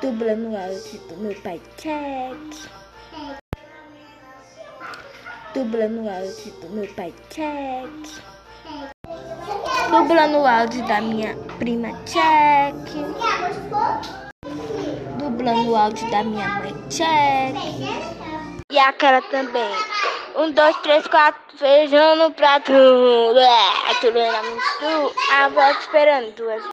Dublando o áudio do meu pai, check. Dublando o áudio do meu pai, check. Dublando o áudio da minha prima, check. Dublando o áudio da minha mãe, check. E aquela também. Um, dois, três, quatro, feijão no prato. Tudo na mistura. A avó esperando duas.